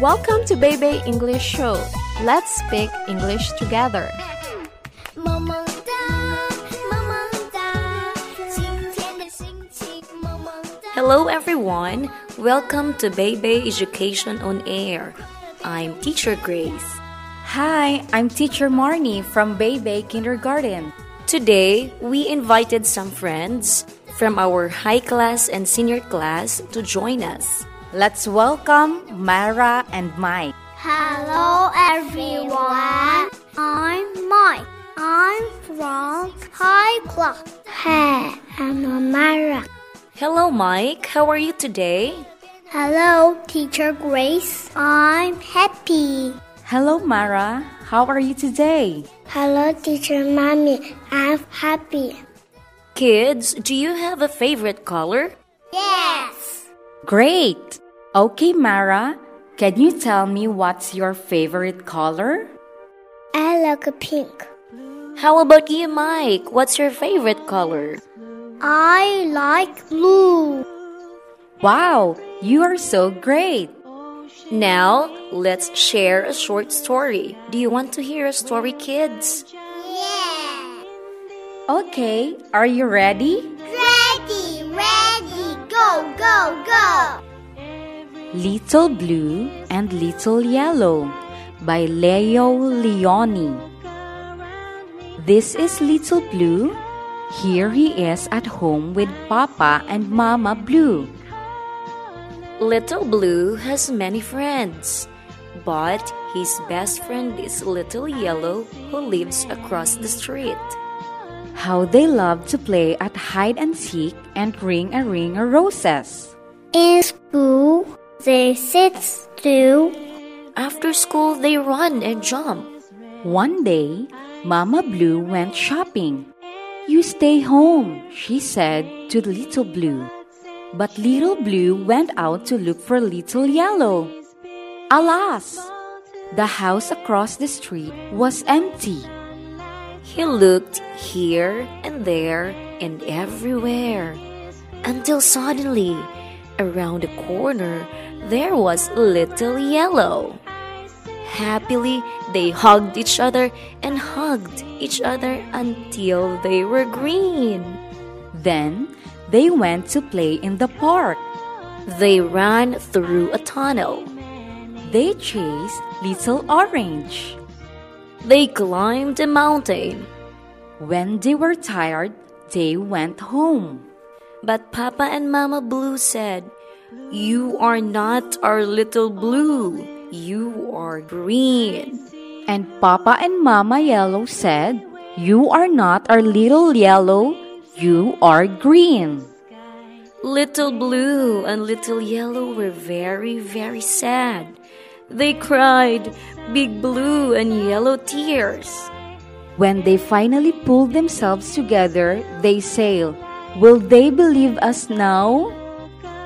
Welcome to Baby English Show. Let's speak English together. 萌萌哒，萌萌哒，今天的心情萌萌哒。 Hello everyone. Welcome to Baby Education on Air. I'm Teacher Grace. Hi, I'm Teacher Marnie from Baby Kindergarten. Today, we invited some friends from our high class and senior class to join us. Let's welcome Mara and Mike. Hello everyone. I'm Mike. I'm from high class. Hey, I'm Mara. Hello, Mike. How are you today? Hello, Teacher Grace. I'm happy. Hello, Mara. How are you today? Hello, Teacher Mommy. I'm happy. Kids, do you have a favorite color? Yes. Great! Okay, Mara, can you tell me what's your favorite color? I like pink. How about you, Mike? What's your favorite color? I like blue. Wow, you are so great! Now, let's share a short story. Do you want to hear a story, kids? Yeah. Okay, are you ready? Ready, ready, go, go, go. Little Blue and Little Yellow by Leo Lionni. This is Little Blue. Here he is at home with Papa and Mama Blue. Little Blue has many friends, but his best friend is Little Yellow who lives across the street. How they love to play at hide and seek and ring a ring a roses. In school, they sit still. After school, they run and jump. One day, Mama Blue went shopping. You stay home, she said to Little Blue. But Little Blue went out to look for Little Yellow. Alas! The house across the street was empty. He looked here and there and everywhere until suddenly, around the corner, there was Little Yellow. Happily, they hugged each other and hugged each other until they were green. Then they went to play in the park. They ran through a tunnel. They chased Little Orange. They climbed a mountain. When they were tired, they went home. But Papa and Mama Blue said, You are not our little blue. You are green. And Papa and Mama Yellow said, You are not our little yellow, you are green. Little Blue and Little Yellow were very, very sad. They cried big blue and yellow tears. When they finally pulled themselves together, they said, Will they believe us now?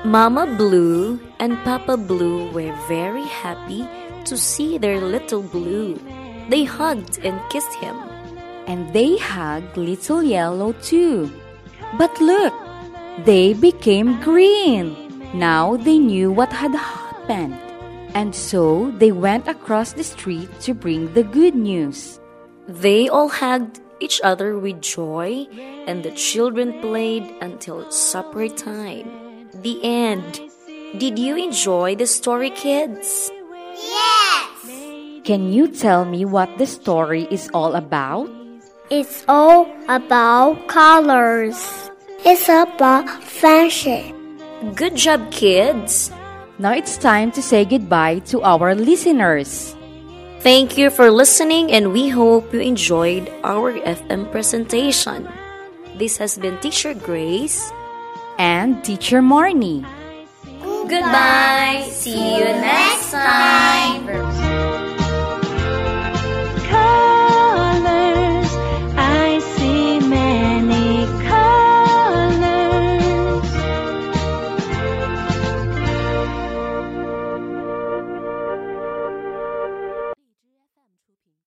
Mama Blue and Papa Blue were very happy to see their little blue. They hugged and kissed him. And they hugged Little Yellow too. But look, they became green. Now they knew what had happened. And so they went across the street to bring the good news. They all hugged each other with joy, and the children played until supper time. The end. Did you enjoy the story, kids? Yes. Can you tell me what the story is all about? It's all about colors. It's about friendship. Good job, kids. Now it's time to say goodbye to our listeners. Thank you for listening, and we hope you enjoyed our FM presentation. This has been Teacher Grace. And Teacher Marnie. Goodbye. See you next time.